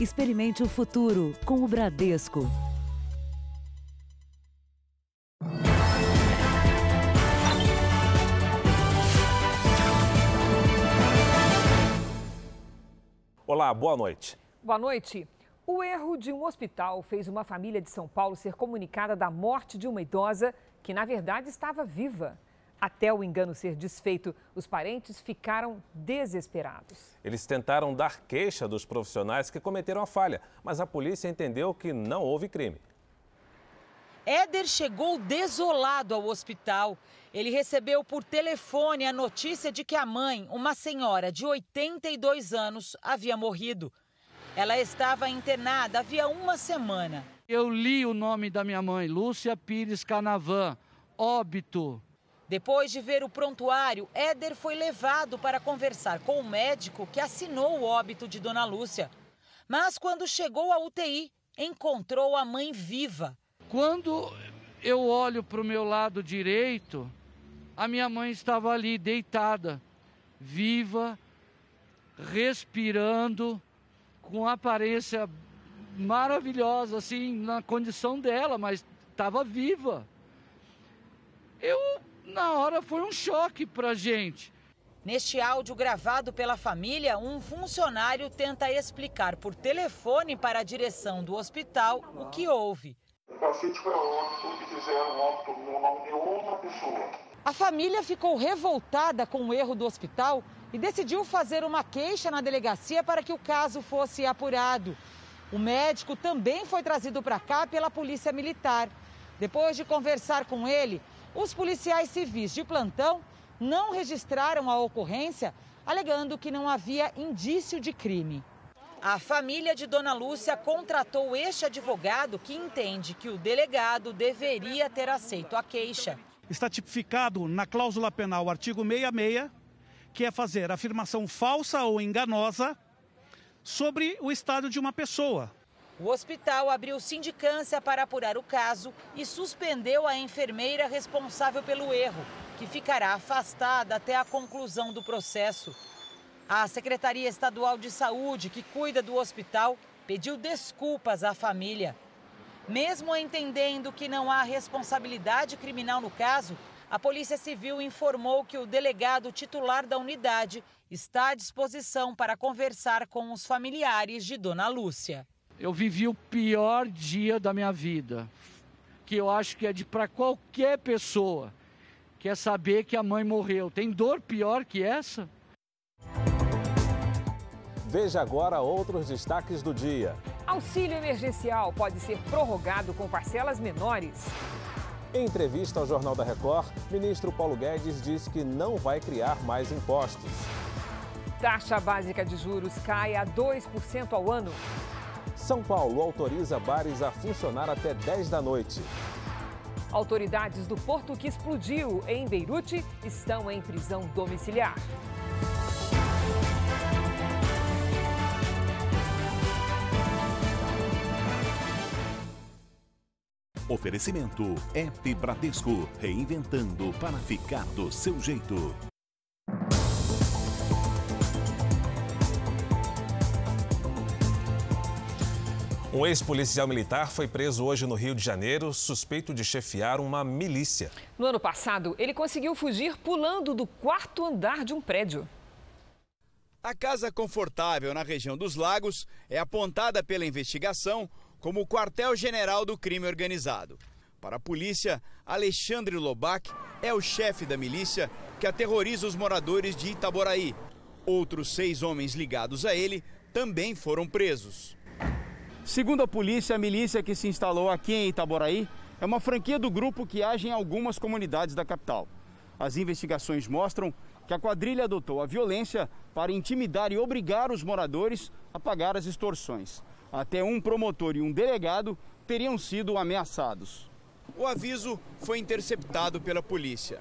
Experimente o futuro com o Bradesco. Olá, boa noite. Boa noite. O erro de um hospital fez uma família de São Paulo ser comunicada da morte de uma idosa que, na verdade, estava viva. Até o engano ser desfeito, os parentes ficaram desesperados. Eles tentaram dar queixa dos profissionais que cometeram a falha, mas a polícia entendeu que não houve crime. Éder chegou desolado ao hospital. Ele recebeu por telefone a notícia de que a mãe, uma senhora de 82 anos, havia morrido. Ela estava internada havia uma semana. Eu li o nome da minha mãe, Lúcia Pires Canavan, óbito. Depois de ver o prontuário, Éder foi levado para conversar com o médico que assinou o óbito de Dona Lúcia. Mas quando chegou à UTI, encontrou a mãe viva. Quando eu olho para o meu lado direito, a minha mãe estava ali deitada, viva, respirando, com aparência maravilhosa, assim, na condição dela, mas estava viva. Eu na hora foi um choque para gente. Neste áudio gravado pela família, um funcionário tenta explicar por telefone para a direção do hospital o que houve. O paciente foi óbito e fizeram óbito no nome de outra pessoa. A família ficou revoltada com o erro do hospital e decidiu fazer uma queixa na delegacia para que o caso fosse apurado. O médico também foi trazido para cá pela Polícia Militar. Depois de conversar com ele, os policiais civis de plantão não registraram a ocorrência, alegando que não havia indício de crime. A família de Dona Lúcia contratou este advogado que entende que o delegado deveria ter aceito a queixa. Está tipificado na cláusula penal, artigo 66, que é fazer afirmação falsa ou enganosa sobre o estado de uma pessoa. O hospital abriu sindicância para apurar o caso e suspendeu a enfermeira responsável pelo erro, que ficará afastada até a conclusão do processo. A Secretaria Estadual de Saúde, que cuida do hospital, pediu desculpas à família. Mesmo entendendo que não há responsabilidade criminal no caso, a Polícia Civil informou que o delegado titular da unidade está à disposição para conversar com os familiares de Dona Lúcia eu vivi o pior dia da minha vida, que eu acho que é de para qualquer pessoa, que é saber que a mãe morreu. Tem dor pior que essa? Veja agora outros destaques do dia. Auxílio emergencial pode ser prorrogado com parcelas menores. Em entrevista ao Jornal da Record, ministro Paulo Guedes disse que não vai criar mais impostos. Taxa básica de juros cai a 2% ao ano. São Paulo autoriza bares a funcionar até 10 da noite. Autoridades do porto que explodiu em Beirute estão em prisão domiciliar. Oferecimento App Bradesco, reinventando para ficar do seu jeito. Um ex-policial militar foi preso hoje no Rio de Janeiro, suspeito de chefiar uma milícia. No ano passado, ele conseguiu fugir pulando do quarto andar de um prédio. A casa confortável na região dos Lagos é apontada pela investigação como o quartel-general do crime organizado. Para a polícia, Alexandre Lobac é o chefe da milícia que aterroriza os moradores de Itaboraí. Outros seis homens ligados a ele também foram presos. Segundo a polícia, a milícia que se instalou aqui em Itaboraí é uma franquia do grupo que age em algumas comunidades da capital. As investigações mostram que a quadrilha adotou a violência para intimidar e obrigar os moradores a pagar as extorsões. Até um promotor e um delegado teriam sido ameaçados. O aviso foi interceptado pela polícia.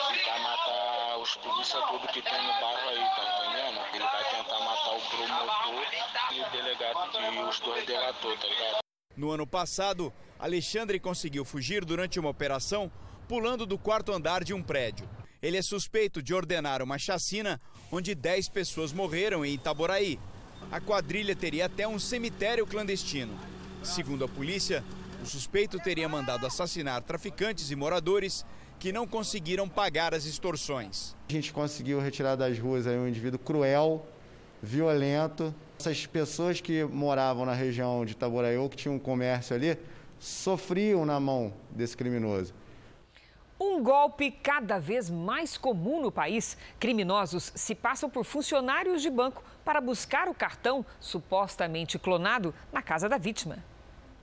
Vai matar os polícia tudo que tem no bairro aí, tá entendendo? Ele vai tentar matar o promotor e o delegado e os dois delatores, tá ligado? No ano passado, Alexandre conseguiu fugir durante uma operação pulando do quarto andar de um prédio. Ele é suspeito de ordenar uma chacina onde 10 pessoas morreram em Itaboraí. A quadrilha teria até um cemitério clandestino. Segundo a polícia, o suspeito teria mandado assassinar traficantes e moradores que não conseguiram pagar as extorsões. A gente conseguiu retirar das ruas um indivíduo cruel, violento. Essas pessoas que moravam na região de Itaboraiu, que tinham um comércio ali, sofriam na mão desse criminoso. Um golpe cada vez mais comum no país. Criminosos se passam por funcionários de banco para buscar o cartão supostamente clonado na casa da vítima.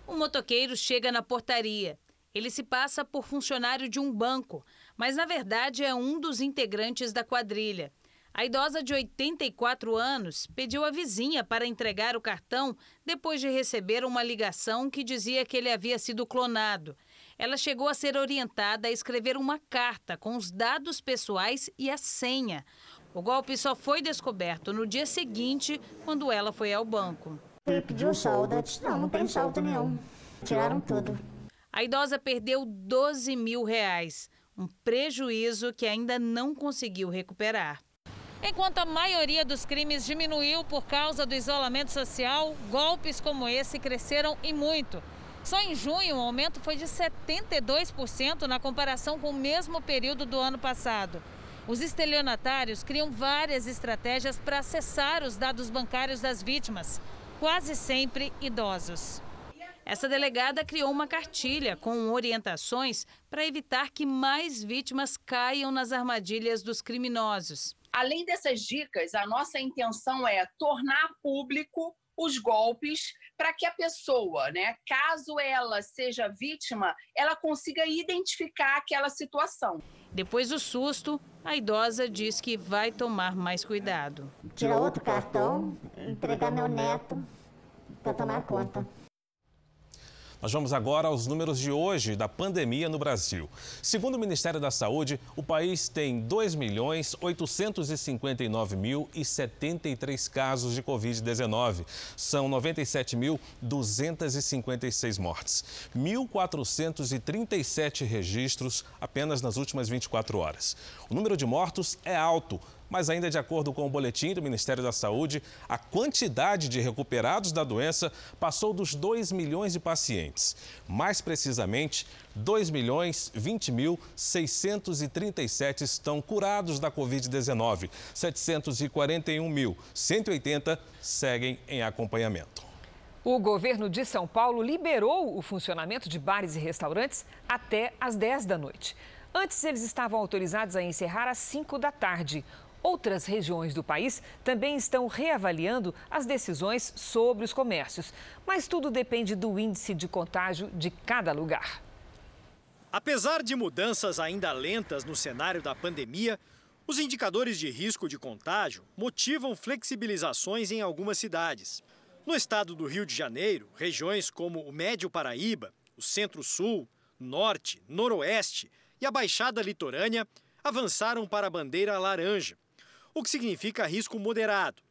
Um motoqueiro chega na portaria. Ele se passa por funcionário de um banco, mas na verdade é um dos integrantes da quadrilha. A idosa de 84 anos pediu a vizinha para entregar o cartão depois de receber uma ligação que dizia que ele havia sido clonado. Ela chegou a ser orientada a escrever uma carta com os dados pessoais e a senha. O golpe só foi descoberto no dia seguinte, quando ela foi ao banco. Ele pediu saldo, eu disse, não, não tem saldo nenhum. Tiraram tudo. A idosa perdeu 12 mil reais, um prejuízo que ainda não conseguiu recuperar. Enquanto a maioria dos crimes diminuiu por causa do isolamento social, golpes como esse cresceram e muito. Só em junho o aumento foi de 72% na comparação com o mesmo período do ano passado. Os estelionatários criam várias estratégias para acessar os dados bancários das vítimas, quase sempre idosos. Essa delegada criou uma cartilha com orientações para evitar que mais vítimas caiam nas armadilhas dos criminosos. Além dessas dicas, a nossa intenção é tornar público os golpes para que a pessoa, né, caso ela seja vítima, ela consiga identificar aquela situação. Depois do susto, a idosa diz que vai tomar mais cuidado. Tirar outro cartão, entregar meu neto para tomar conta. Nós vamos agora aos números de hoje da pandemia no Brasil. Segundo o Ministério da Saúde, o país tem 2.859.073 casos de Covid-19. São 97.256 mortes. 1.437 registros apenas nas últimas 24 horas. O número de mortos é alto, mas ainda de acordo com o boletim do Ministério da Saúde, a quantidade de recuperados da doença passou dos 2 milhões de pacientes. Mais precisamente, 2 milhões 20 mil 637 estão curados da Covid-19. 741 mil 180 seguem em acompanhamento. O governo de São Paulo liberou o funcionamento de bares e restaurantes até às 10 da noite. Antes, eles estavam autorizados a encerrar às 5 da tarde. Outras regiões do país também estão reavaliando as decisões sobre os comércios, mas tudo depende do índice de contágio de cada lugar. Apesar de mudanças ainda lentas no cenário da pandemia, os indicadores de risco de contágio motivam flexibilizações em algumas cidades. No estado do Rio de Janeiro, regiões como o Médio Paraíba, o Centro-Sul, Norte, Noroeste e a Baixada Litorânea avançaram para a bandeira laranja, o que significa risco moderado.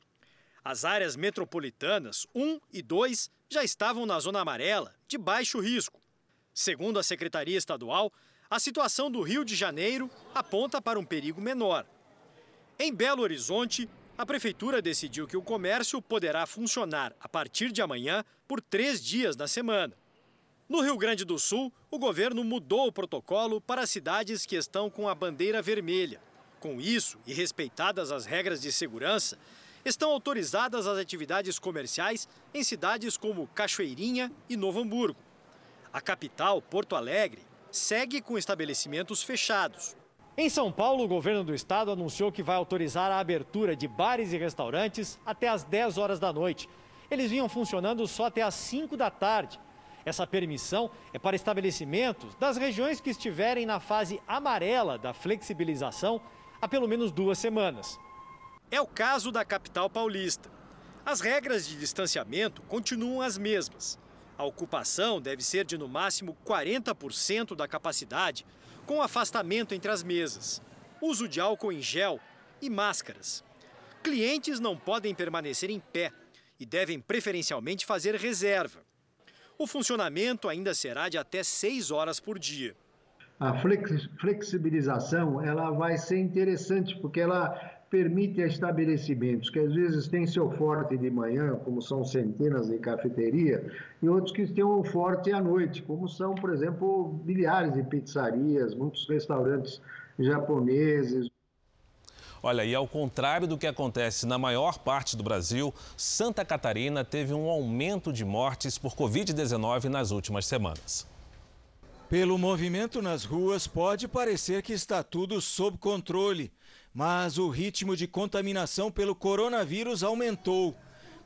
As áreas metropolitanas 1 e 2 já estavam na zona amarela, de baixo risco. Segundo a Secretaria Estadual, a situação do Rio de Janeiro aponta para um perigo menor. Em Belo Horizonte, a Prefeitura decidiu que o comércio poderá funcionar a partir de amanhã por três dias na semana. No Rio Grande do Sul, o governo mudou o protocolo para cidades que estão com a bandeira vermelha. Com isso, e respeitadas as regras de segurança, estão autorizadas as atividades comerciais em cidades como Cachoeirinha e Novo Hamburgo. A capital, Porto Alegre, segue com estabelecimentos fechados. Em São Paulo, o governo do estado anunciou que vai autorizar a abertura de bares e restaurantes até às 10 horas da noite. Eles vinham funcionando só até às 5 da tarde. Essa permissão é para estabelecimentos das regiões que estiverem na fase amarela da flexibilização há pelo menos duas semanas. É o caso da capital paulista. As regras de distanciamento continuam as mesmas. A ocupação deve ser de no máximo 40% da capacidade, com afastamento entre as mesas, uso de álcool em gel e máscaras. Clientes não podem permanecer em pé e devem preferencialmente fazer reserva. O funcionamento ainda será de até 6 horas por dia a flexibilização ela vai ser interessante porque ela permite a estabelecimentos que às vezes têm seu forte de manhã, como são centenas de cafeteria, e outros que têm um forte à noite, como são, por exemplo, milhares de pizzarias, muitos restaurantes japoneses. Olha, e ao contrário do que acontece na maior parte do Brasil, Santa Catarina teve um aumento de mortes por Covid-19 nas últimas semanas. Pelo movimento nas ruas, pode parecer que está tudo sob controle mas o ritmo de contaminação pelo coronavírus aumentou.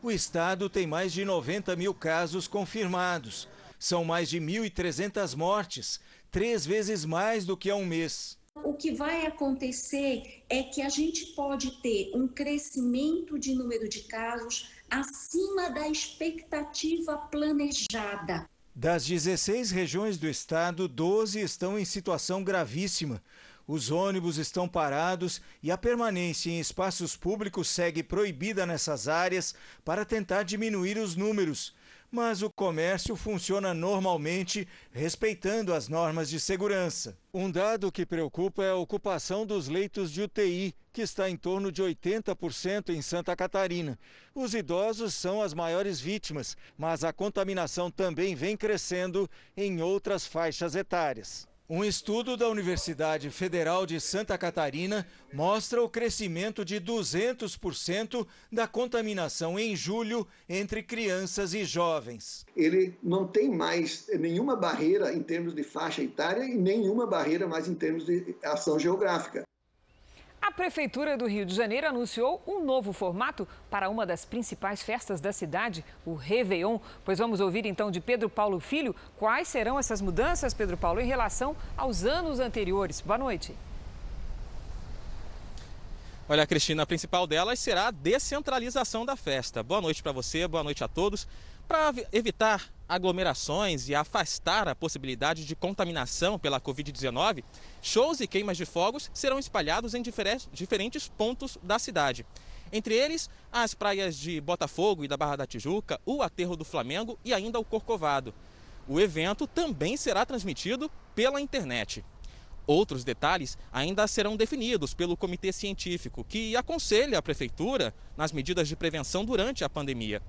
O estado tem mais de 90 mil casos confirmados. São mais de 1.300 mortes, três vezes mais do que há um mês. O que vai acontecer é que a gente pode ter um crescimento de número de casos acima da expectativa planejada. Das 16 regiões do estado, 12 estão em situação gravíssima. Os ônibus estão parados e a permanência em espaços públicos segue proibida nessas áreas para tentar diminuir os números. Mas o comércio funciona normalmente, respeitando as normas de segurança. Um dado que preocupa é a ocupação dos leitos de UTI, que está em torno de 80% em Santa Catarina. Os idosos são as maiores vítimas, mas a contaminação também vem crescendo em outras faixas etárias. Um estudo da Universidade Federal de Santa Catarina mostra o crescimento de 200% da contaminação em julho entre crianças e jovens. Ele não tem mais nenhuma barreira em termos de faixa etária e nenhuma barreira mais em termos de ação geográfica. A Prefeitura do Rio de Janeiro anunciou um novo formato para uma das principais festas da cidade, o Réveillon. Pois vamos ouvir então de Pedro Paulo Filho quais serão essas mudanças, Pedro Paulo, em relação aos anos anteriores. Boa noite. Olha, Cristina, a principal delas será a descentralização da festa. Boa noite para você, boa noite a todos. Para evitar aglomerações e afastar a possibilidade de contaminação pela Covid-19, shows e queimas de fogos serão espalhados em diferentes pontos da cidade. Entre eles, as praias de Botafogo e da Barra da Tijuca, o Aterro do Flamengo e ainda o Corcovado. O evento também será transmitido pela internet. Outros detalhes ainda serão definidos pelo comitê científico, que aconselha a prefeitura nas medidas de prevenção durante a pandemia.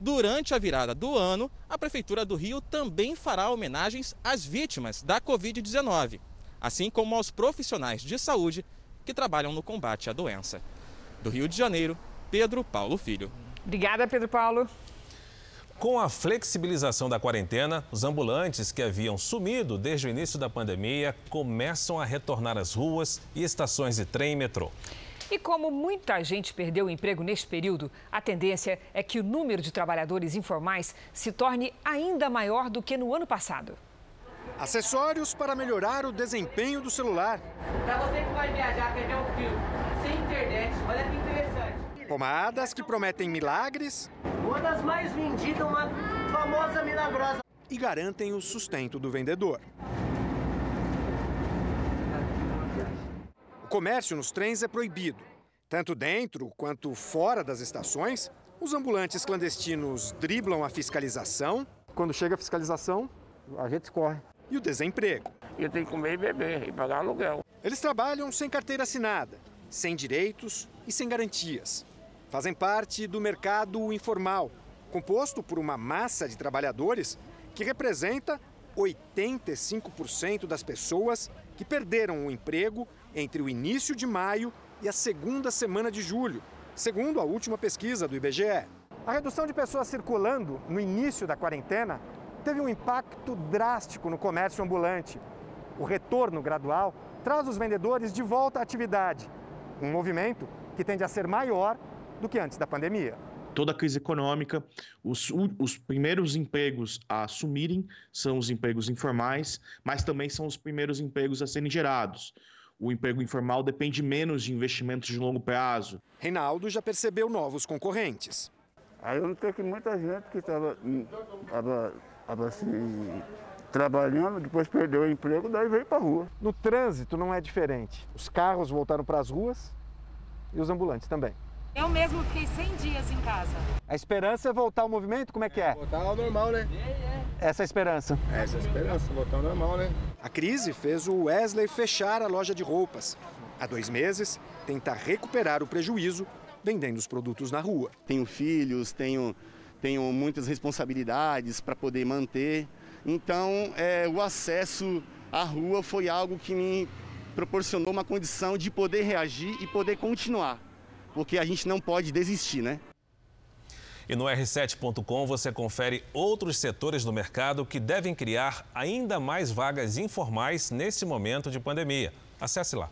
Durante a virada do ano, a Prefeitura do Rio também fará homenagens às vítimas da Covid-19, assim como aos profissionais de saúde que trabalham no combate à doença. Do Rio de Janeiro, Pedro Paulo Filho. Obrigada, Pedro Paulo. Com a flexibilização da quarentena, os ambulantes que haviam sumido desde o início da pandemia começam a retornar às ruas e estações de trem e metrô. E como muita gente perdeu o emprego neste período, a tendência é que o número de trabalhadores informais se torne ainda maior do que no ano passado. Acessórios para melhorar o desempenho do celular. Para você que vai viajar, quer ver um filme sem internet, olha que interessante. Pomadas que prometem milagres. Uma das mais vendidas, uma famosa milagrosa. E garantem o sustento do vendedor. O comércio nos trens é proibido. Tanto dentro quanto fora das estações, os ambulantes clandestinos driblam a fiscalização. Quando chega a fiscalização, a gente corre. E o desemprego. Eu tenho que comer e beber e pagar aluguel. Eles trabalham sem carteira assinada, sem direitos e sem garantias. Fazem parte do mercado informal, composto por uma massa de trabalhadores que representa 85% das pessoas que perderam o emprego entre o início de maio e a segunda semana de julho, segundo a última pesquisa do IBGE. A redução de pessoas circulando no início da quarentena teve um impacto drástico no comércio ambulante. O retorno gradual traz os vendedores de volta à atividade, um movimento que tende a ser maior do que antes da pandemia toda a crise econômica, os, os, primeiros empregos a assumirem são os empregos informais, mas também são os primeiros empregos a serem gerados o emprego informal depende menos de investimentos de longo prazo. Reinaldo já percebeu novos concorrentes. Aí eu notei que muita gente que estava assim, trabalhando, depois perdeu o emprego, daí veio para a rua. No trânsito não é diferente. Os carros voltaram para as ruas e os ambulantes também. Eu mesmo fiquei 100 dias em casa. A esperança é voltar ao movimento? Como é que é? Voltar ao normal, né? Essa é a esperança. Essa é a esperança, voltar ao normal, né? A crise fez o Wesley fechar a loja de roupas. Há dois meses, tenta recuperar o prejuízo vendendo os produtos na rua. Tenho filhos, tenho, tenho muitas responsabilidades para poder manter. Então, é, o acesso à rua foi algo que me proporcionou uma condição de poder reagir e poder continuar, porque a gente não pode desistir, né? E no r7.com você confere outros setores do mercado que devem criar ainda mais vagas informais nesse momento de pandemia. Acesse lá.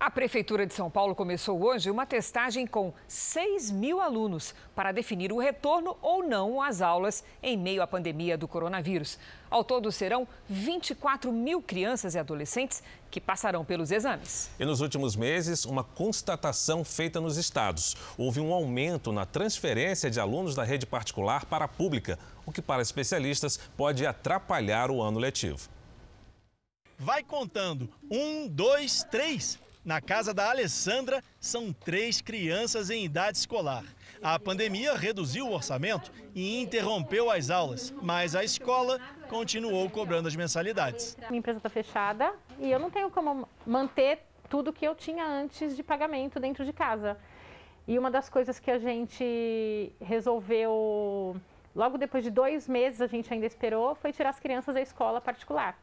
A Prefeitura de São Paulo começou hoje uma testagem com 6 mil alunos para definir o retorno ou não às aulas em meio à pandemia do coronavírus. Ao todo, serão 24 mil crianças e adolescentes que passarão pelos exames. E nos últimos meses, uma constatação feita nos estados. Houve um aumento na transferência de alunos da rede particular para a pública, o que, para especialistas, pode atrapalhar o ano letivo. Vai contando. Um, dois, três. Na casa da Alessandra, são três crianças em idade escolar. A pandemia reduziu o orçamento e interrompeu as aulas, mas a escola continuou cobrando as mensalidades. Minha empresa está fechada e eu não tenho como manter tudo que eu tinha antes de pagamento dentro de casa. E uma das coisas que a gente resolveu, logo depois de dois meses, a gente ainda esperou, foi tirar as crianças da escola particular.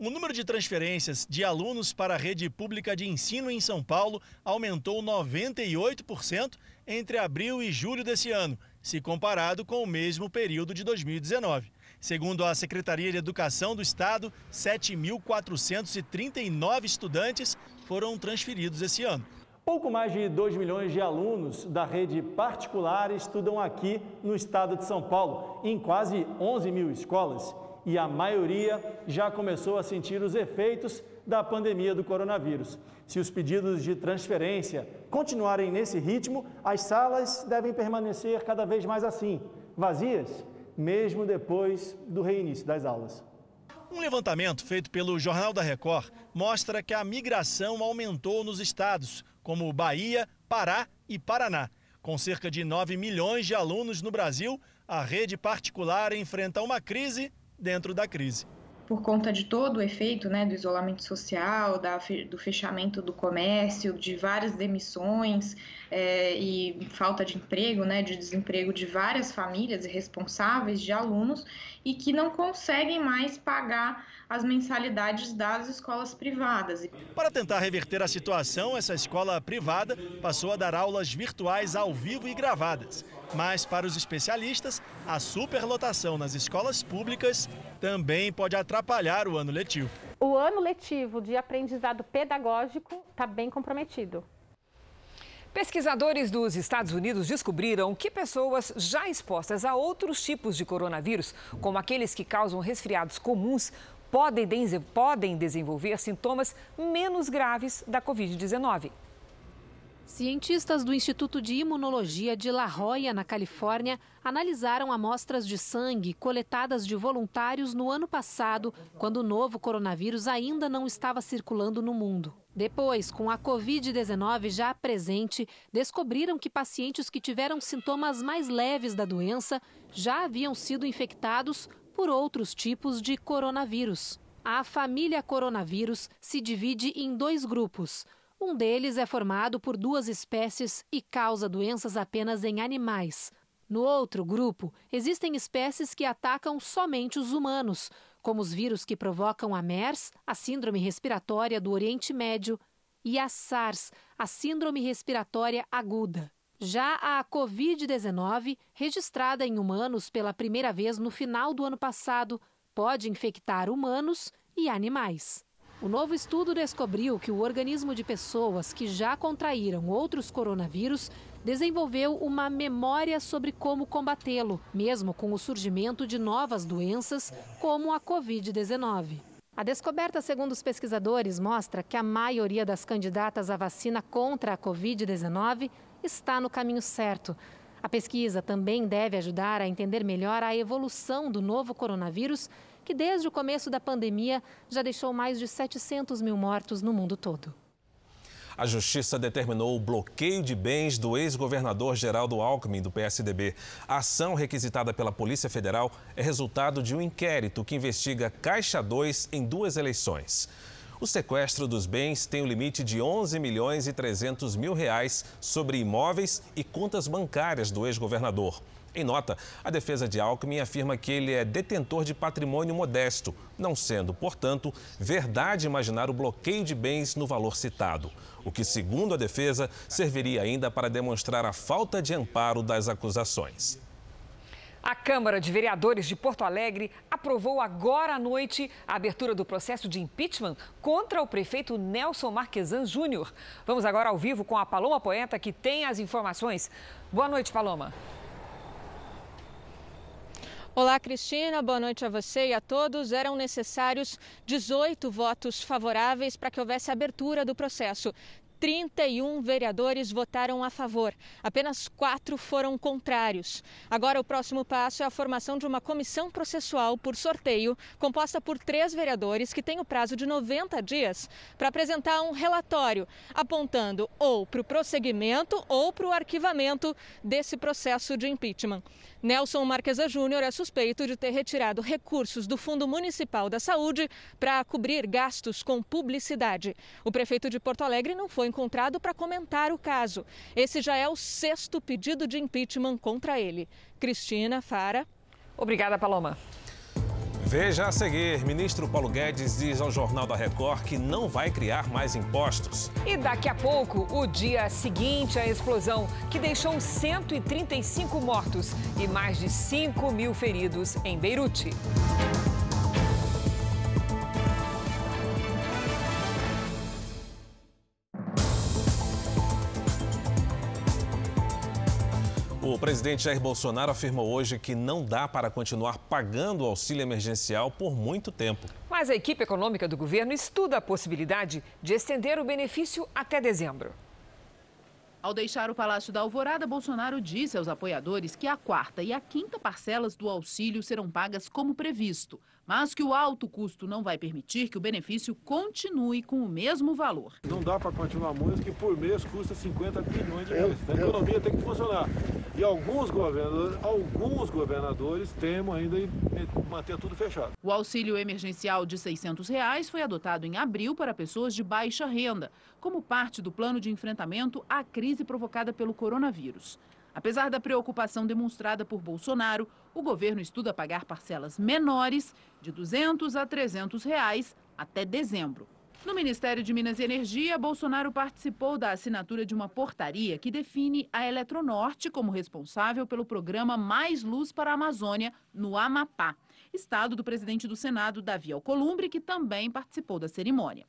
O número de transferências de alunos para a rede pública de ensino em São Paulo aumentou 98% entre abril e julho desse ano, se comparado com o mesmo período de 2019. Segundo a Secretaria de Educação do Estado, 7.439 estudantes foram transferidos esse ano. Pouco mais de 2 milhões de alunos da rede particular estudam aqui no estado de São Paulo, em quase 11 mil escolas e a maioria já começou a sentir os efeitos da pandemia do coronavírus. Se os pedidos de transferência continuarem nesse ritmo, as salas devem permanecer cada vez mais assim, vazias, mesmo depois do reinício das aulas. Um levantamento feito pelo Jornal da Record mostra que a migração aumentou nos estados, como Bahia, Pará e Paraná. Com cerca de 9 milhões de alunos no Brasil, a rede particular enfrenta uma crise dentro da crise. Por conta de todo o efeito né, do isolamento social, da, do fechamento do comércio, de várias demissões é, e falta de emprego, né, de desemprego de várias famílias responsáveis de alunos e que não conseguem mais pagar as mensalidades das escolas privadas. Para tentar reverter a situação, essa escola privada passou a dar aulas virtuais ao vivo e gravadas. Mas, para os especialistas, a superlotação nas escolas públicas também pode atrapalhar o ano letivo. O ano letivo de aprendizado pedagógico está bem comprometido. Pesquisadores dos Estados Unidos descobriram que pessoas já expostas a outros tipos de coronavírus, como aqueles que causam resfriados comuns, podem, podem desenvolver sintomas menos graves da Covid-19. Cientistas do Instituto de Imunologia de La Jolla, na Califórnia, analisaram amostras de sangue coletadas de voluntários no ano passado, quando o novo coronavírus ainda não estava circulando no mundo. Depois, com a Covid-19 já presente, descobriram que pacientes que tiveram sintomas mais leves da doença já haviam sido infectados por outros tipos de coronavírus. A família coronavírus se divide em dois grupos. Um deles é formado por duas espécies e causa doenças apenas em animais. No outro grupo, existem espécies que atacam somente os humanos, como os vírus que provocam a MERS, a Síndrome Respiratória do Oriente Médio, e a SARS, a Síndrome Respiratória Aguda. Já a Covid-19, registrada em humanos pela primeira vez no final do ano passado, pode infectar humanos e animais. O novo estudo descobriu que o organismo de pessoas que já contraíram outros coronavírus desenvolveu uma memória sobre como combatê-lo, mesmo com o surgimento de novas doenças, como a Covid-19. A descoberta, segundo os pesquisadores, mostra que a maioria das candidatas à vacina contra a Covid-19 está no caminho certo. A pesquisa também deve ajudar a entender melhor a evolução do novo coronavírus, que desde o começo da pandemia já deixou mais de 700 mil mortos no mundo todo. A Justiça determinou o bloqueio de bens do ex-governador Geraldo Alckmin, do PSDB. A ação requisitada pela Polícia Federal é resultado de um inquérito que investiga Caixa 2 em duas eleições. O sequestro dos bens tem o um limite de 11 milhões e 300 mil reais sobre imóveis e contas bancárias do ex-governador. Em nota, a defesa de Alckmin afirma que ele é detentor de patrimônio modesto, não sendo, portanto, verdade imaginar o bloqueio de bens no valor citado, o que, segundo a defesa, serviria ainda para demonstrar a falta de amparo das acusações. A Câmara de Vereadores de Porto Alegre aprovou agora à noite a abertura do processo de impeachment contra o prefeito Nelson Marquesan Júnior. Vamos agora ao vivo com a Paloma Poeta, que tem as informações. Boa noite, Paloma. Olá, Cristina. Boa noite a você e a todos. Eram necessários 18 votos favoráveis para que houvesse abertura do processo. 31 vereadores votaram a favor, apenas quatro foram contrários. Agora, o próximo passo é a formação de uma comissão processual por sorteio, composta por três vereadores que tem o prazo de 90 dias para apresentar um relatório apontando ou para o prosseguimento ou para o arquivamento desse processo de impeachment. Nelson Marquesa Júnior é suspeito de ter retirado recursos do Fundo Municipal da Saúde para cobrir gastos com publicidade. O prefeito de Porto Alegre não foi encontrado para comentar o caso. Esse já é o sexto pedido de impeachment contra ele. Cristina Fara. Obrigada, Paloma. Veja a seguir, ministro Paulo Guedes diz ao Jornal da Record que não vai criar mais impostos. E daqui a pouco, o dia seguinte à explosão, que deixou 135 mortos e mais de 5 mil feridos em Beirute. O presidente Jair Bolsonaro afirmou hoje que não dá para continuar pagando o auxílio emergencial por muito tempo. Mas a equipe econômica do governo estuda a possibilidade de estender o benefício até dezembro. Ao deixar o Palácio da Alvorada, Bolsonaro disse aos apoiadores que a quarta e a quinta parcelas do auxílio serão pagas como previsto mas que o alto custo não vai permitir que o benefício continue com o mesmo valor. Não dá para continuar muito, que por mês custa 50 bilhões de reais. A economia tem que funcionar. E alguns governadores, alguns governadores temem ainda manter tudo fechado. O auxílio emergencial de 600 reais foi adotado em abril para pessoas de baixa renda, como parte do plano de enfrentamento à crise provocada pelo coronavírus. Apesar da preocupação demonstrada por Bolsonaro, o governo estuda pagar parcelas menores, de 200 a 300 reais, até dezembro. No Ministério de Minas e Energia, Bolsonaro participou da assinatura de uma portaria que define a Eletronorte como responsável pelo programa Mais Luz para a Amazônia, no Amapá, estado do presidente do Senado, Davi Alcolumbre, que também participou da cerimônia.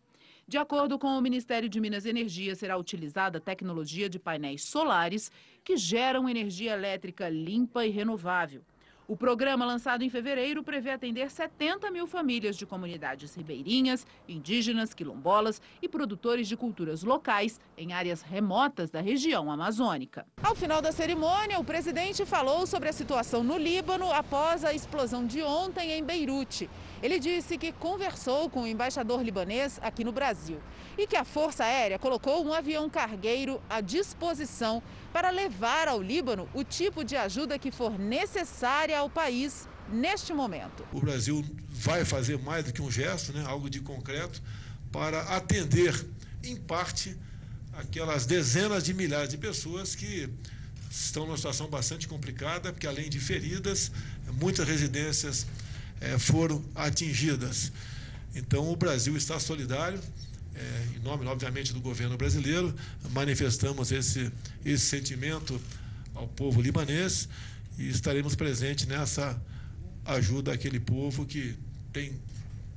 De acordo com o Ministério de Minas e Energia, será utilizada tecnologia de painéis solares que geram energia elétrica limpa e renovável. O programa, lançado em fevereiro, prevê atender 70 mil famílias de comunidades ribeirinhas, indígenas, quilombolas e produtores de culturas locais em áreas remotas da região amazônica. Ao final da cerimônia, o presidente falou sobre a situação no Líbano após a explosão de ontem em Beirute. Ele disse que conversou com o embaixador libanês aqui no Brasil e que a Força Aérea colocou um avião cargueiro à disposição para levar ao Líbano o tipo de ajuda que for necessária ao país neste momento. O Brasil vai fazer mais do que um gesto, né, algo de concreto, para atender, em parte, aquelas dezenas de milhares de pessoas que estão numa situação bastante complicada, porque além de feridas, muitas residências é, foram atingidas. Então, o Brasil está solidário é, em nome, obviamente, do governo brasileiro, manifestamos esse, esse sentimento ao povo libanês e estaremos presentes nessa ajuda àquele povo que tem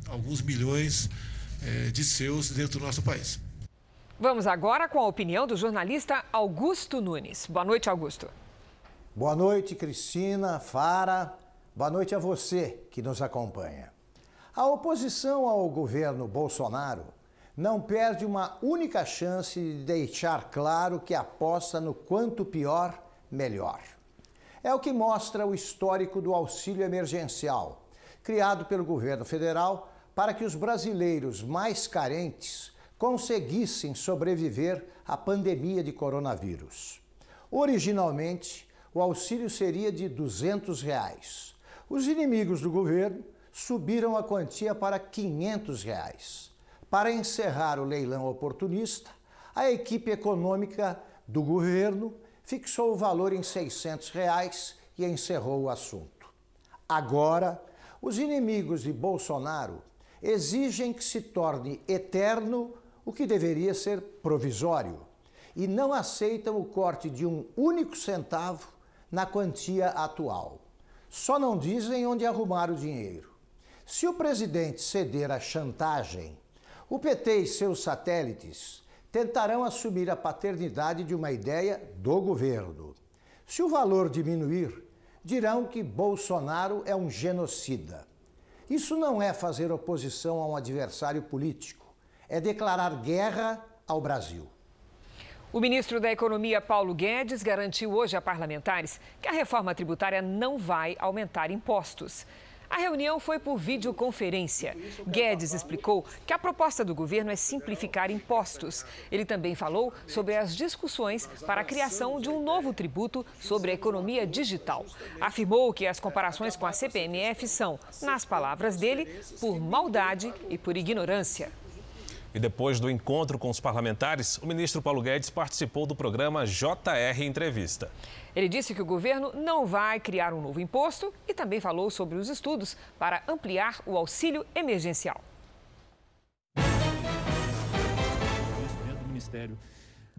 alguns milhões é, de seus dentro do nosso país. Vamos agora com a opinião do jornalista Augusto Nunes. Boa noite, Augusto. Boa noite, Cristina, Fara. Boa noite a você que nos acompanha. A oposição ao governo Bolsonaro não perde uma única chance de deixar claro que aposta no quanto pior, melhor. É o que mostra o histórico do auxílio emergencial, criado pelo governo federal para que os brasileiros mais carentes conseguissem sobreviver à pandemia de coronavírus. Originalmente, o auxílio seria de 200 reais. Os inimigos do governo subiram a quantia para 500 reais. Para encerrar o leilão oportunista, a equipe econômica do governo fixou o valor em 600 reais e encerrou o assunto. Agora, os inimigos de Bolsonaro exigem que se torne eterno o que deveria ser provisório e não aceitam o corte de um único centavo na quantia atual. Só não dizem onde arrumar o dinheiro. Se o presidente ceder à chantagem, o PT e seus satélites tentarão assumir a paternidade de uma ideia do governo. Se o valor diminuir, dirão que Bolsonaro é um genocida. Isso não é fazer oposição a um adversário político, é declarar guerra ao Brasil. O ministro da Economia, Paulo Guedes, garantiu hoje a parlamentares que a reforma tributária não vai aumentar impostos. A reunião foi por videoconferência. Guedes explicou que a proposta do governo é simplificar impostos. Ele também falou sobre as discussões para a criação de um novo tributo sobre a economia digital. Afirmou que as comparações com a CPMF são, nas palavras dele, por maldade e por ignorância. E depois do encontro com os parlamentares, o ministro Paulo Guedes participou do programa JR Entrevista. Ele disse que o governo não vai criar um novo imposto e também falou sobre os estudos para ampliar o auxílio emergencial.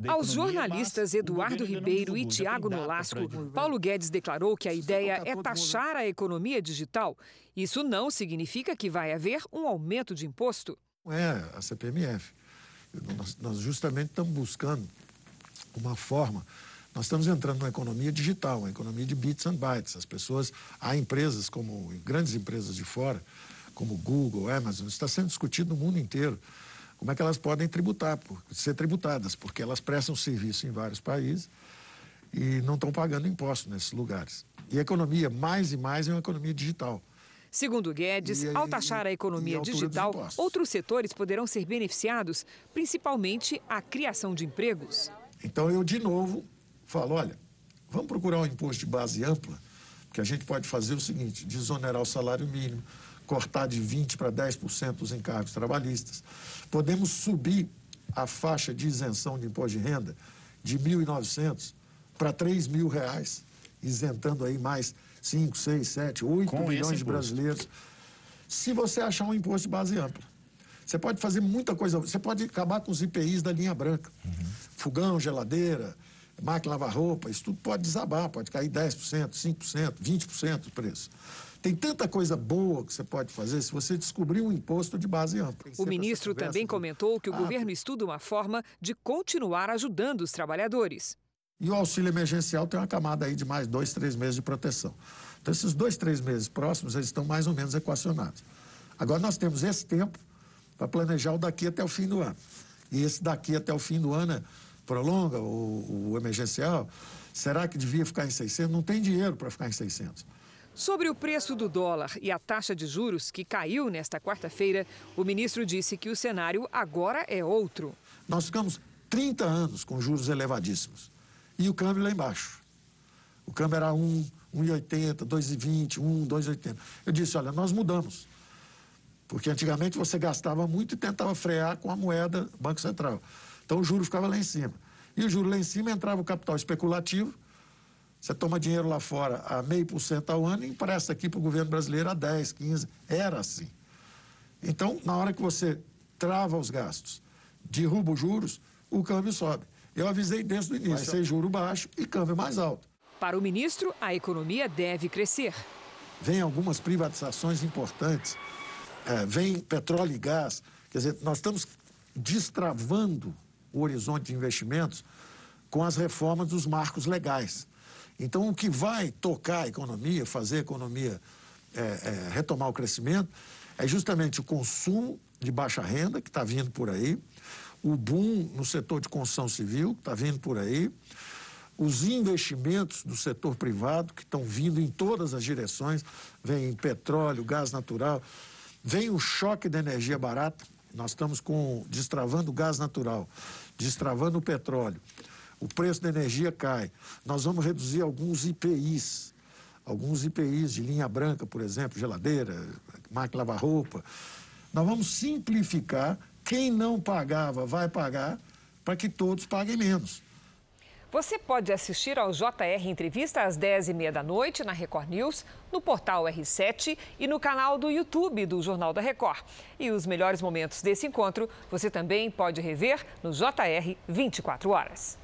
Aos jornalistas Eduardo Ribeiro e Tiago Nolasco, Paulo Guedes declarou que a ideia é taxar a economia digital. Isso não significa que vai haver um aumento de imposto. Não é a CPMF. Nós, nós justamente estamos buscando uma forma nós estamos entrando numa economia digital, uma economia de bits and bytes. As pessoas, há empresas como grandes empresas de fora, como Google, Amazon, está sendo discutido no mundo inteiro como é que elas podem tributar, ser tributadas, porque elas prestam serviço em vários países e não estão pagando imposto nesses lugares. E a economia, mais e mais, é uma economia digital. Segundo Guedes, ao taxar a economia digital, outros setores poderão ser beneficiados, principalmente a criação de empregos. Então, eu, de novo, falo, olha, vamos procurar um imposto de base ampla, que a gente pode fazer o seguinte, desonerar o salário mínimo, cortar de 20% para 10% os encargos trabalhistas. Podemos subir a faixa de isenção de imposto de renda de 1.900 para 3 mil reais, isentando aí mais 5, 6, 7, 8 Com milhões de brasileiros. Se você achar um imposto de base ampla. Você pode fazer muita coisa. Você pode acabar com os IPIs da linha branca. Uhum. Fogão, geladeira, máquina lavar roupa, isso tudo pode desabar, pode cair 10%, 5%, 20% do preço. Tem tanta coisa boa que você pode fazer se você descobrir um imposto de base ampla. O ministro também comentou que o ah, governo estuda uma forma de continuar ajudando os trabalhadores. E o auxílio emergencial tem uma camada aí de mais dois, três meses de proteção. Então, esses dois, três meses próximos, eles estão mais ou menos equacionados. Agora, nós temos esse tempo para planejar o daqui até o fim do ano. E esse daqui até o fim do ano é prolonga o, o emergencial, será que devia ficar em 600? Não tem dinheiro para ficar em 600. Sobre o preço do dólar e a taxa de juros que caiu nesta quarta-feira, o ministro disse que o cenário agora é outro. Nós ficamos 30 anos com juros elevadíssimos e o câmbio lá embaixo. O câmbio era 1, 1,80, 2,20, 1, 2,80. Eu disse, olha, nós mudamos. Porque antigamente você gastava muito e tentava frear com a moeda Banco Central. Então o juro ficava lá em cima. E o juro lá em cima entrava o capital especulativo. Você toma dinheiro lá fora a meio por cento ao ano e empresta aqui para o governo brasileiro a 10, 15. Era assim. Então, na hora que você trava os gastos, derruba os juros, o câmbio sobe. Eu avisei desde o início, vai ser juro baixo e câmbio mais alto. Para o ministro, a economia deve crescer. Vem algumas privatizações importantes, é, vem petróleo e gás. Quer dizer, nós estamos destravando o horizonte de investimentos com as reformas dos marcos legais. Então, o que vai tocar a economia, fazer a economia é, é, retomar o crescimento, é justamente o consumo de baixa renda, que está vindo por aí, o boom no setor de construção civil, que está vindo por aí, os investimentos do setor privado, que estão vindo em todas as direções, vem petróleo, gás natural, vem o choque da energia barata, nós estamos com destravando o gás natural, destravando o petróleo. O preço da energia cai. Nós vamos reduzir alguns IPIs, alguns IPIs de linha branca, por exemplo, geladeira, máquina lavar roupa. Nós vamos simplificar quem não pagava vai pagar para que todos paguem menos. Você pode assistir ao JR Entrevista às 10h30 da noite na Record News, no portal R7 e no canal do YouTube do Jornal da Record. E os melhores momentos desse encontro você também pode rever no JR 24 horas.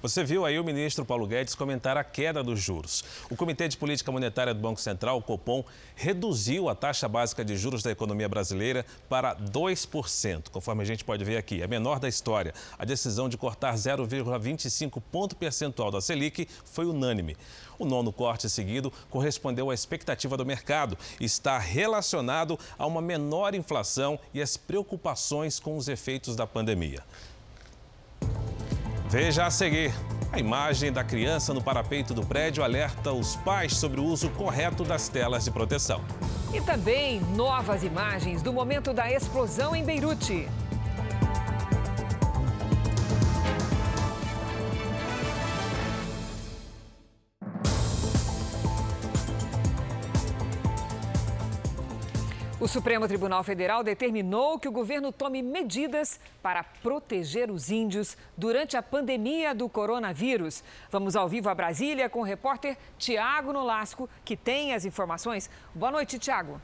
Você viu aí o ministro Paulo Guedes comentar a queda dos juros. O Comitê de Política Monetária do Banco Central, o Copom, reduziu a taxa básica de juros da economia brasileira para 2%, conforme a gente pode ver aqui, a menor da história. A decisão de cortar 0,25 ponto percentual da Selic foi unânime. O nono corte seguido correspondeu à expectativa do mercado e está relacionado a uma menor inflação e as preocupações com os efeitos da pandemia. Veja a seguir. A imagem da criança no parapeito do prédio alerta os pais sobre o uso correto das telas de proteção. E também novas imagens do momento da explosão em Beirute. O Supremo Tribunal Federal determinou que o governo tome medidas para proteger os índios durante a pandemia do coronavírus. Vamos ao vivo a Brasília com o repórter Tiago Nolasco, que tem as informações. Boa noite, Tiago.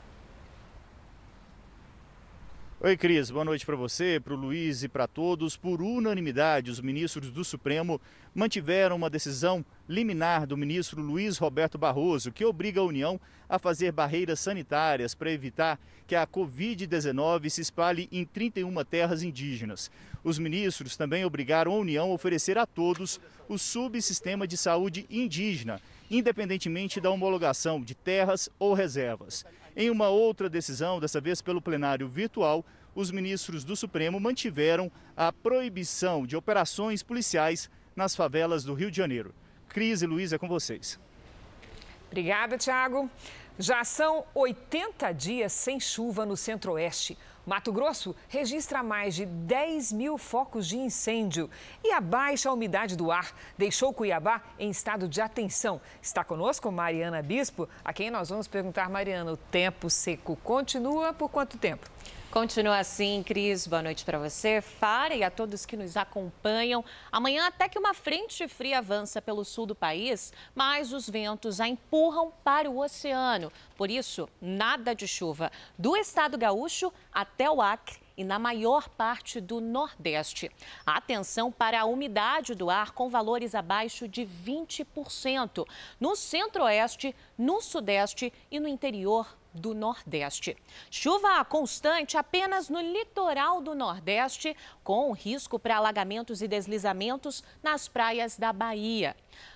Oi, Cris. Boa noite para você, para o Luiz e para todos. Por unanimidade, os ministros do Supremo mantiveram uma decisão liminar do ministro Luiz Roberto Barroso, que obriga a União a fazer barreiras sanitárias para evitar que a Covid-19 se espalhe em 31 terras indígenas. Os ministros também obrigaram a União a oferecer a todos o subsistema de saúde indígena, independentemente da homologação de terras ou reservas. Em uma outra decisão, dessa vez pelo plenário virtual, os ministros do Supremo mantiveram a proibição de operações policiais nas favelas do Rio de Janeiro. Cris e Luiz, é com vocês. Obrigada, Tiago. Já são 80 dias sem chuva no centro-oeste. Mato Grosso registra mais de 10 mil focos de incêndio. E a baixa umidade do ar deixou Cuiabá em estado de atenção. Está conosco Mariana Bispo, a quem nós vamos perguntar, Mariana, o tempo seco continua por quanto tempo? Continua assim, Cris. Boa noite para você, Fara e a todos que nos acompanham. Amanhã, até que uma frente fria avança pelo sul do país, mas os ventos a empurram para o oceano. Por isso, nada de chuva. Do estado gaúcho até o Acre e na maior parte do Nordeste. Atenção para a umidade do ar com valores abaixo de 20%. No Centro-Oeste, no Sudeste e no interior do Nordeste. Chuva constante apenas no litoral do Nordeste, com risco para alagamentos e deslizamentos nas praias da Bahia.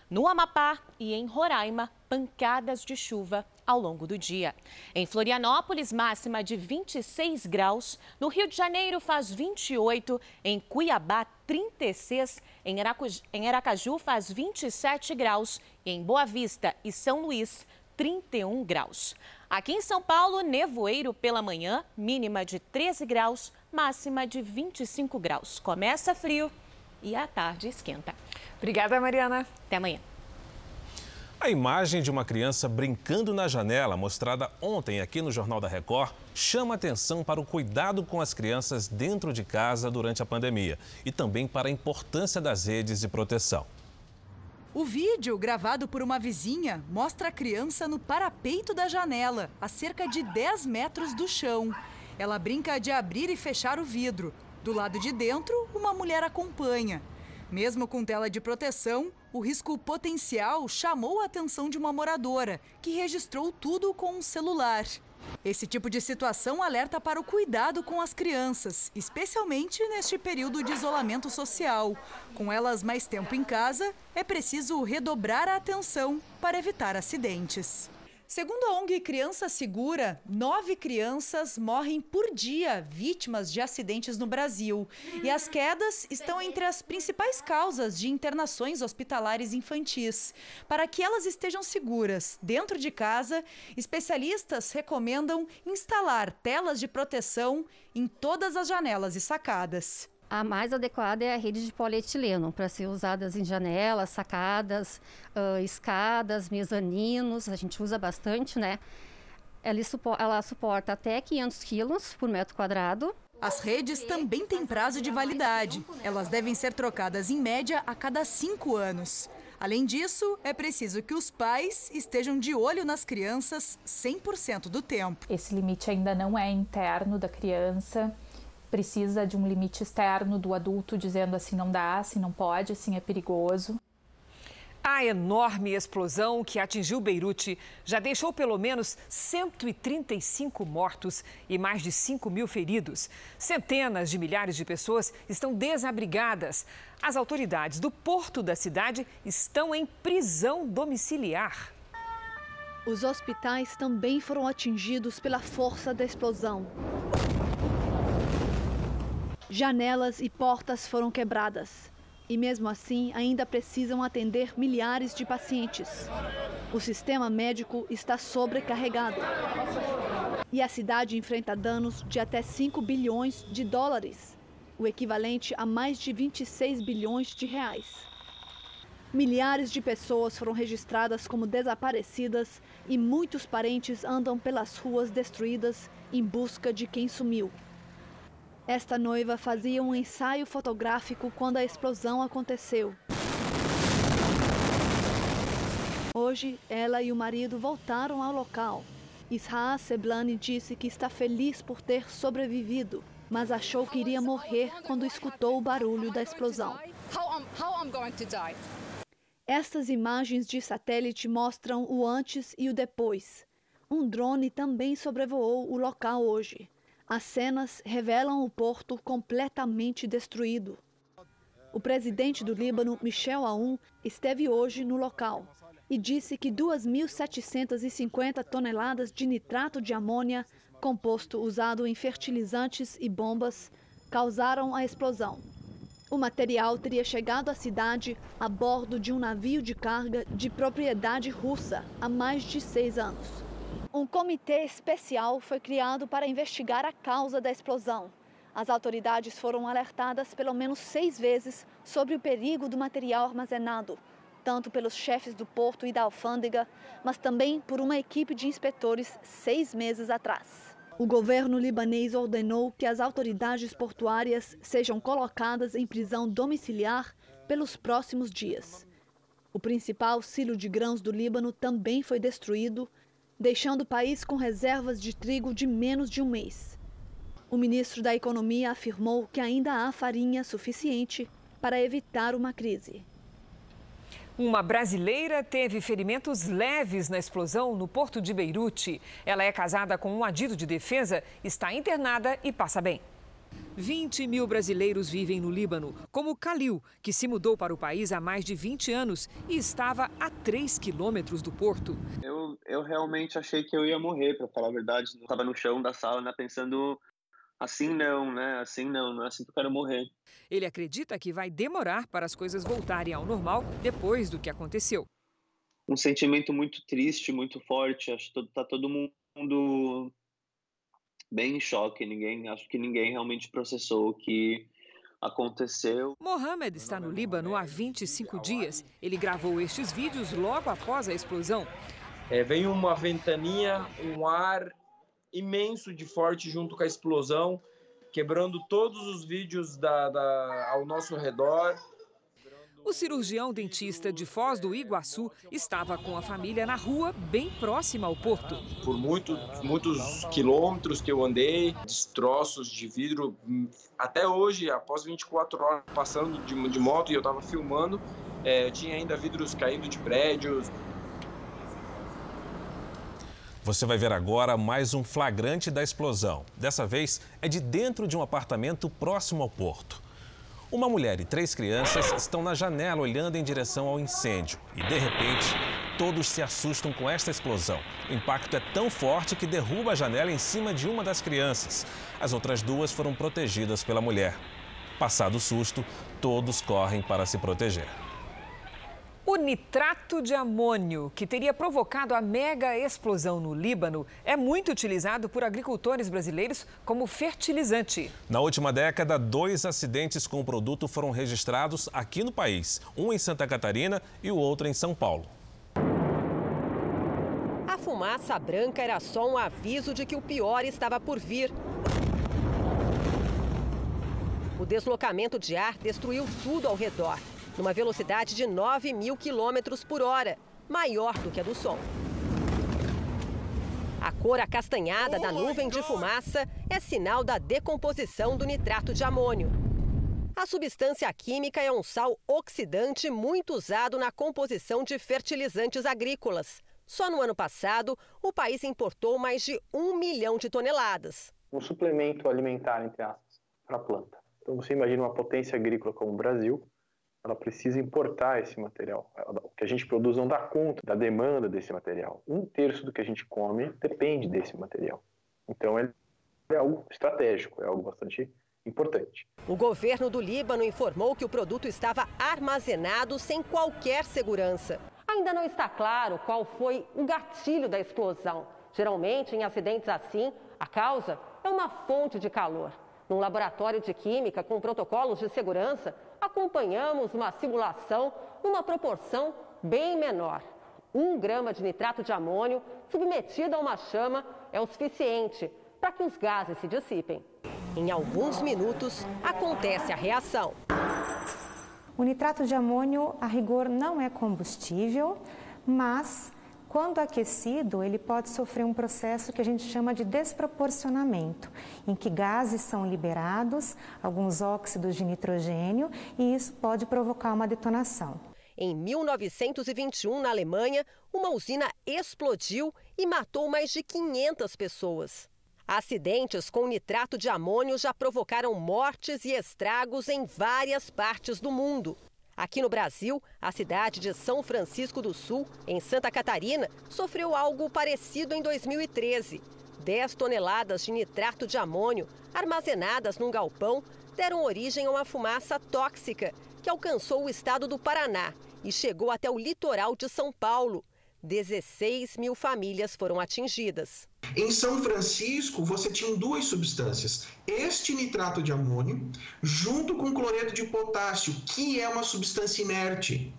No Amapá e em Roraima, pancadas de chuva ao longo do dia. Em Florianópolis, máxima de 26 graus. No Rio de Janeiro, faz 28. Em Cuiabá, 36. Em Aracaju, faz 27 graus. E em Boa Vista e São Luís, 31 graus. Aqui em São Paulo, nevoeiro pela manhã, mínima de 13 graus, máxima de 25 graus. Começa frio e à tarde esquenta. Obrigada, Mariana. Até amanhã. A imagem de uma criança brincando na janela, mostrada ontem aqui no Jornal da Record, chama atenção para o cuidado com as crianças dentro de casa durante a pandemia e também para a importância das redes de proteção. O vídeo, gravado por uma vizinha, mostra a criança no parapeito da janela, a cerca de 10 metros do chão. Ela brinca de abrir e fechar o vidro. Do lado de dentro, uma mulher acompanha. Mesmo com tela de proteção, o risco potencial chamou a atenção de uma moradora, que registrou tudo com um celular. Esse tipo de situação alerta para o cuidado com as crianças, especialmente neste período de isolamento social. Com elas mais tempo em casa, é preciso redobrar a atenção para evitar acidentes. Segundo a ONG Criança Segura, nove crianças morrem por dia vítimas de acidentes no Brasil. E as quedas estão entre as principais causas de internações hospitalares infantis. Para que elas estejam seguras dentro de casa, especialistas recomendam instalar telas de proteção em todas as janelas e sacadas. A mais adequada é a rede de polietileno, para ser usadas em janelas, sacadas, uh, escadas, mezaninos, a gente usa bastante, né? Ela, ela suporta até 500 quilos por metro quadrado. As redes também têm prazo de validade. Elas devem ser trocadas em média a cada cinco anos. Além disso, é preciso que os pais estejam de olho nas crianças 100% do tempo. Esse limite ainda não é interno da criança, precisa de um limite externo do adulto dizendo assim não dá, assim não pode, assim é perigoso. A enorme explosão que atingiu Beirute já deixou pelo menos 135 mortos e mais de 5 mil feridos. Centenas de milhares de pessoas estão desabrigadas. As autoridades do porto da cidade estão em prisão domiciliar. Os hospitais também foram atingidos pela força da explosão. Janelas e portas foram quebradas e, mesmo assim, ainda precisam atender milhares de pacientes. O sistema médico está sobrecarregado. E a cidade enfrenta danos de até 5 bilhões de dólares, o equivalente a mais de 26 bilhões de reais. Milhares de pessoas foram registradas como desaparecidas e muitos parentes andam pelas ruas destruídas em busca de quem sumiu. Esta noiva fazia um ensaio fotográfico quando a explosão aconteceu. Hoje, ela e o marido voltaram ao local. Israa Seblani disse que está feliz por ter sobrevivido, mas achou que iria morrer quando escutou o barulho da explosão. Estas imagens de satélite mostram o antes e o depois. Um drone também sobrevoou o local hoje. As cenas revelam o porto completamente destruído. O presidente do Líbano, Michel Aoun, esteve hoje no local e disse que 2.750 toneladas de nitrato de amônia, composto usado em fertilizantes e bombas, causaram a explosão. O material teria chegado à cidade a bordo de um navio de carga de propriedade russa há mais de seis anos. Um comitê especial foi criado para investigar a causa da explosão. As autoridades foram alertadas pelo menos seis vezes sobre o perigo do material armazenado, tanto pelos chefes do porto e da alfândega, mas também por uma equipe de inspetores seis meses atrás. O governo libanês ordenou que as autoridades portuárias sejam colocadas em prisão domiciliar pelos próximos dias. O principal silo de grãos do Líbano também foi destruído deixando o país com reservas de trigo de menos de um mês. O ministro da Economia afirmou que ainda há farinha suficiente para evitar uma crise. Uma brasileira teve ferimentos leves na explosão no porto de Beirute. Ela é casada com um adido de defesa, está internada e passa bem. 20 mil brasileiros vivem no Líbano, como Khalil, que se mudou para o país há mais de 20 anos e estava a 3 quilômetros do porto. Eu, eu realmente achei que eu ia morrer, para falar a verdade. Eu estava no chão da sala, né, pensando assim não, né? Assim não, não é assim que eu quero morrer. Ele acredita que vai demorar para as coisas voltarem ao normal depois do que aconteceu. Um sentimento muito triste, muito forte. Acho que está todo mundo bem em choque. Ninguém, acho que ninguém realmente processou o que aconteceu. Mohamed está no Líbano há 25 dias. Ele gravou estes vídeos logo após a explosão. É, vem uma ventania, um ar imenso de forte junto com a explosão, quebrando todos os vídeos da, da, ao nosso redor. O cirurgião dentista de Foz do Iguaçu estava com a família na rua, bem próxima ao porto. Por muito, muitos quilômetros que eu andei, destroços de vidro. Até hoje, após 24 horas passando de, de moto e eu estava filmando, é, tinha ainda vidros caindo de prédios. Você vai ver agora mais um flagrante da explosão. Dessa vez é de dentro de um apartamento próximo ao porto. Uma mulher e três crianças estão na janela olhando em direção ao incêndio e, de repente, todos se assustam com esta explosão. O impacto é tão forte que derruba a janela em cima de uma das crianças. As outras duas foram protegidas pela mulher. Passado o susto, todos correm para se proteger. O nitrato de amônio, que teria provocado a mega explosão no Líbano, é muito utilizado por agricultores brasileiros como fertilizante. Na última década, dois acidentes com o produto foram registrados aqui no país: um em Santa Catarina e o outro em São Paulo. A fumaça branca era só um aviso de que o pior estava por vir. O deslocamento de ar destruiu tudo ao redor, numa velocidade de 9 mil quilômetros por hora, maior do que a do som. A cor acastanhada da nuvem de fumaça é sinal da decomposição do nitrato de amônio. A substância química é um sal oxidante muito usado na composição de fertilizantes agrícolas. Só no ano passado, o país importou mais de um milhão de toneladas. Um suplemento alimentar, entre aspas, para a planta. Então você imagina uma potência agrícola como o Brasil, ela precisa importar esse material. O que a gente produz não dá conta da demanda desse material. Um terço do que a gente come depende desse material. Então é, algo estratégico, é algo bastante importante. O governo do Líbano informou que o produto estava armazenado sem qualquer segurança. Ainda não está claro qual foi o gatilho da explosão. Geralmente, em acidentes assim, a causa é uma fonte de calor. Num laboratório de química com protocolos de segurança, acompanhamos uma simulação numa proporção bem menor. Um grama de nitrato de amônio submetido a uma chama é o suficiente para que os gases se dissipem. Em alguns minutos, acontece a reação. O nitrato de amônio, a rigor, não é combustível, mas quando aquecido, ele pode sofrer um processo que a gente chama de desproporcionamento, em que gases são liberados, alguns óxidos de nitrogênio, e isso pode provocar uma detonação. Em 1921, na Alemanha, uma usina explodiu e matou mais de 500 pessoas. Acidentes com nitrato de amônio já provocaram mortes e estragos em várias partes do mundo. Aqui no Brasil, a cidade de São Francisco do Sul, em Santa Catarina, sofreu algo parecido em 2013. 10 toneladas de nitrato de amônio armazenadas num galpão deram origem a uma fumaça tóxica que alcançou o estado do Paraná e chegou até o litoral de São Paulo. 16 mil famílias foram atingidas. Em São Francisco, você tinha duas substâncias: este nitrato de amônio, junto com cloreto de potássio, que é uma substância inerte.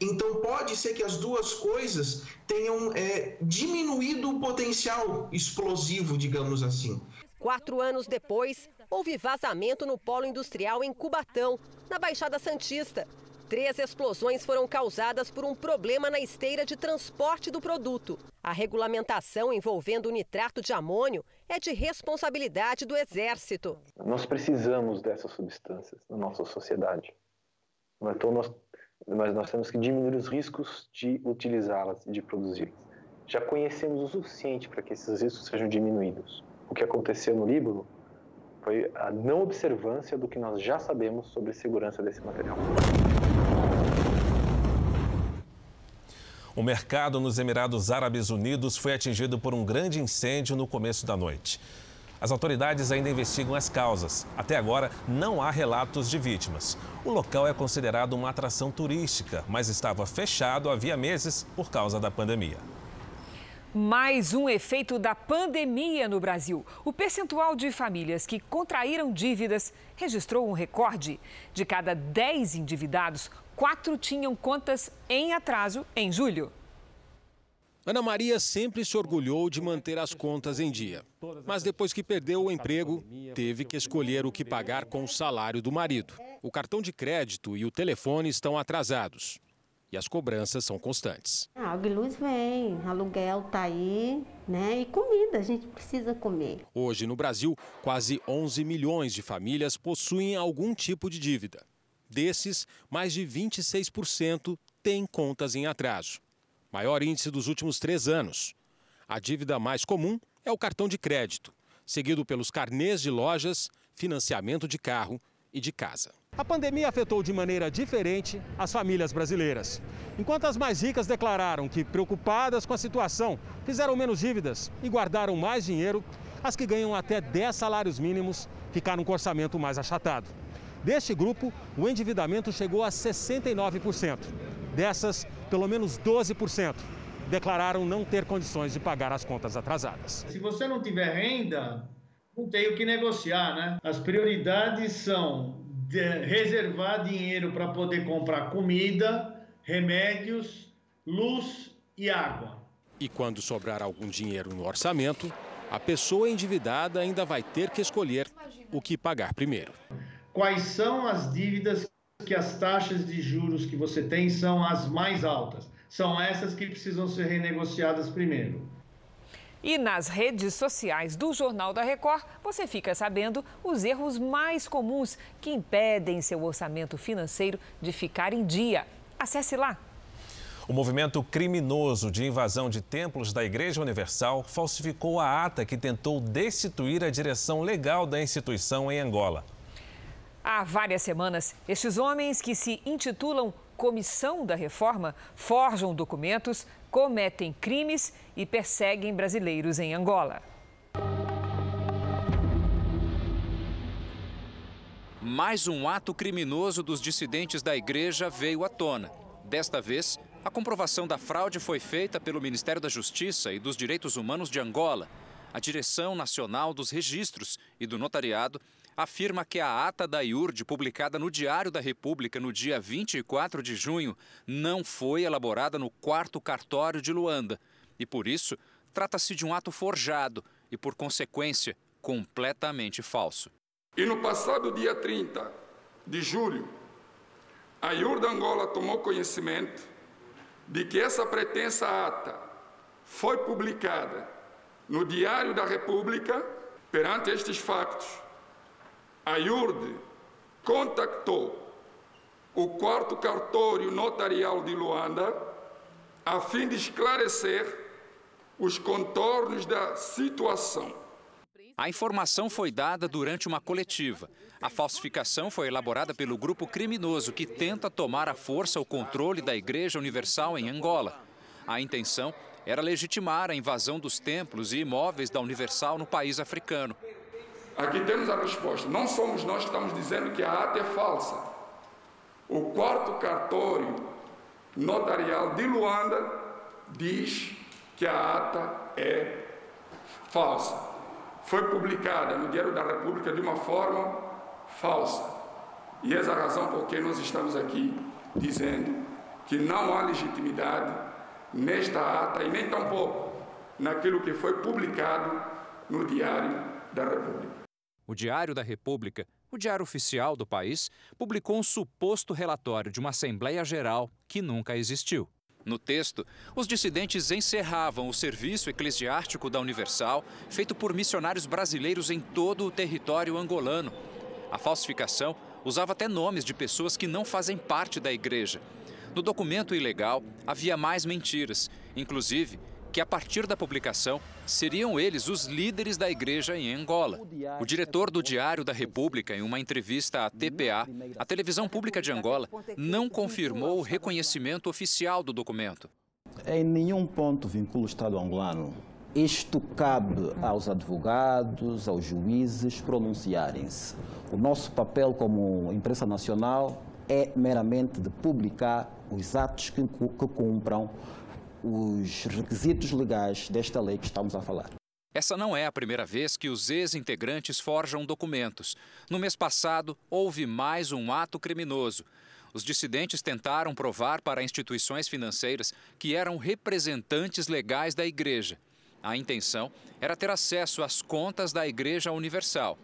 Então, pode ser que as duas coisas tenham é, diminuído o potencial explosivo, digamos assim. Quatro anos depois, houve vazamento no polo industrial em Cubatão, na Baixada Santista. Três explosões foram causadas por um problema na esteira de transporte do produto. A regulamentação envolvendo o nitrato de amônio é de responsabilidade do Exército. Nós precisamos dessas substâncias na nossa sociedade. Então nós, mas nós temos que diminuir os riscos de utilizá-las e de produzi-las. Já conhecemos o suficiente para que esses riscos sejam diminuídos. O que aconteceu no Líbano foi a não observância do que nós já sabemos sobre segurança desse material. O mercado nos Emirados Árabes Unidos foi atingido por um grande incêndio no começo da noite. As autoridades ainda investigam as causas. Até agora, não há relatos de vítimas. O local é considerado uma atração turística, mas estava fechado havia meses por causa da pandemia. Mais um efeito da pandemia no Brasil. O percentual de famílias que contraíram dívidas registrou um recorde. De cada 10 endividados, quatro tinham contas em atraso em julho. Ana Maria sempre se orgulhou de manter as contas em dia. Mas depois que perdeu o emprego, teve que escolher o que pagar com o salário do marido. O cartão de crédito e o telefone estão atrasados. E as cobranças são constantes. A água e luz vem, aluguel está aí, né? E comida, a gente precisa comer. Hoje, no Brasil, quase 11 milhões de famílias possuem algum tipo de dívida. Desses, mais de 26% têm contas em atraso. Maior índice dos últimos três anos. A dívida mais comum é o cartão de crédito, seguido pelos carnês de lojas, financiamento de carro e de casa. A pandemia afetou de maneira diferente as famílias brasileiras. Enquanto as mais ricas declararam que, preocupadas com a situação, fizeram menos dívidas e guardaram mais dinheiro, as que ganham até 10 salários mínimos ficaram com orçamento mais achatado. Deste grupo, o endividamento chegou a 69%. Dessas, pelo menos 12% declararam não ter condições de pagar as contas atrasadas. Se você não tiver renda, não tem o que negociar, né? As prioridades são reservar dinheiro para poder comprar comida, remédios, luz e água. E quando sobrar algum dinheiro no orçamento, a pessoa endividada ainda vai ter que escolher o que pagar primeiro. quais são as dívidas que as taxas de juros que você tem são as mais altas. São essas que precisam ser renegociadas primeiro. E nas redes sociais do Jornal da Record, você fica sabendo os erros mais comuns que impedem seu orçamento financeiro de ficar em dia. Acesse lá. O movimento criminoso de invasão de templos da Igreja Universal falsificou a ata que tentou destituir a direção legal da instituição em Angola. Há várias semanas, estes homens que se intitulam Comissão da Reforma forjam documentos, cometem crimes e perseguem brasileiros em Angola. Mais um ato criminoso dos dissidentes da igreja veio à tona. Desta vez, a comprovação da fraude foi feita pelo Ministério da Justiça e dos Direitos Humanos de Angola. A Direção Nacional dos Registros e do Notariado afirma que a ata da IURD, publicada no Diário da República no dia 24 de junho, não foi elaborada no quarto cartório de Luanda. E por isso, trata-se de um ato forjado e, por consequência, completamente falso. E no passado dia 30 de julho, a IURD Angola tomou conhecimento de que essa pretensa ata foi publicada no Diário da República. Perante estes factos, a IURD contactou o quarto cartório notarial de Luanda a fim de esclarecer os contornos da situação. A informação foi dada durante uma coletiva. A falsificação foi elaborada pelo grupo criminoso que tenta tomar à força o controle da Igreja Universal em Angola. A intenção era legitimar a invasão dos templos e imóveis da Universal no país africano. Aqui temos a resposta. Não somos nós que estamos dizendo que a ata é falsa. O quarto cartório notarial de Luanda diz que a ata é falsa. Foi publicada no Diário da República de uma forma falsa. E essa é a razão por que nós estamos aqui dizendo que não há legitimidade nesta ata e nem tampouco naquilo que foi publicado no Diário da República. O Diário da República, o diário oficial do país, publicou um suposto relatório de uma Assembleia Geral que nunca existiu. No texto, os dissidentes encerravam o serviço eclesiástico da Universal, feito por missionários brasileiros em todo o território angolano. A falsificação usava até nomes de pessoas que não fazem parte da igreja. No documento ilegal havia mais mentiras, inclusive que, a partir da publicação, seriam eles os líderes da igreja em Angola. O diretor do Diário da República, em uma entrevista à TPA, a televisão pública de Angola, não confirmou o reconhecimento oficial do documento. Em nenhum ponto vincula o Estado angolano. Isto cabe aos advogados, aos juízes pronunciarem-se. O nosso papel como imprensa nacional é meramente de publicar os atos que, que cumpram os requisitos legais desta lei que estamos a falar. Essa não é a primeira vez que os ex-integrantes forjam documentos. No mês passado, houve mais um ato criminoso. Os dissidentes tentaram provar para instituições financeiras que eram representantes legais da igreja. A intenção era ter acesso às contas da Igreja Universal.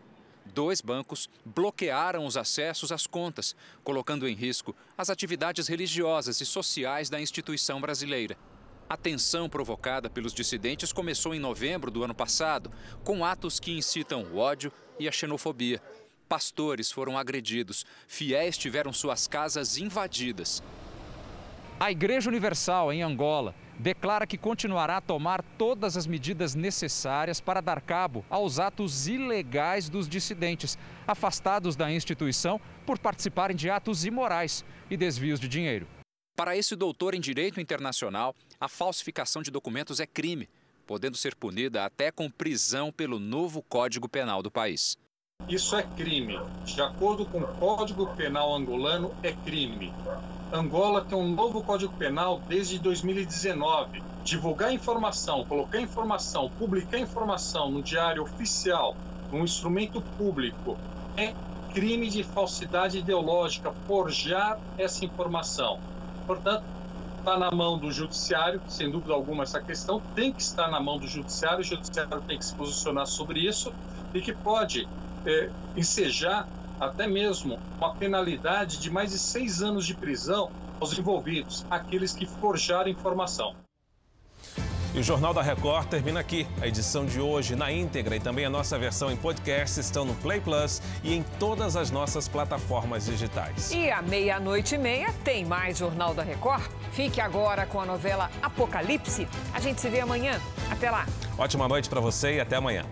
Dois bancos bloquearam os acessos às contas, colocando em risco as atividades religiosas e sociais da instituição brasileira. A tensão provocada pelos dissidentes começou em novembro do ano passado, com atos que incitam o ódio e a xenofobia. Pastores foram agredidos, fiéis tiveram suas casas invadidas. A Igreja Universal, em Angola, declara que continuará a tomar todas as medidas necessárias para dar cabo aos atos ilegais dos dissidentes, afastados da instituição por participarem de atos imorais e desvios de dinheiro. Para esse doutor em Direito Internacional, a falsificação de documentos é crime, podendo ser punida até com prisão pelo novo Código Penal do país. Isso é crime. De acordo com o Código Penal angolano, é crime. Angola tem um novo Código Penal desde 2019. Divulgar informação, colocar informação, publicar informação no diário oficial, num instrumento público, é crime de falsidade ideológica, forjar essa informação. Portanto, está na mão do judiciário, sem dúvida alguma essa questão tem que estar na mão do judiciário, o judiciário tem que se posicionar sobre isso e que pode é, ensejar até mesmo uma penalidade de mais de seis anos de prisão aos envolvidos, aqueles que forjaram informação. E o Jornal da Record termina aqui. A edição de hoje na íntegra e também a nossa versão em podcast estão no Play Plus e em todas as nossas plataformas digitais. E à meia-noite e meia tem mais Jornal da Record. Fique agora com a novela Apocalipse. A gente se vê amanhã. Até lá. Ótima noite para você e até amanhã.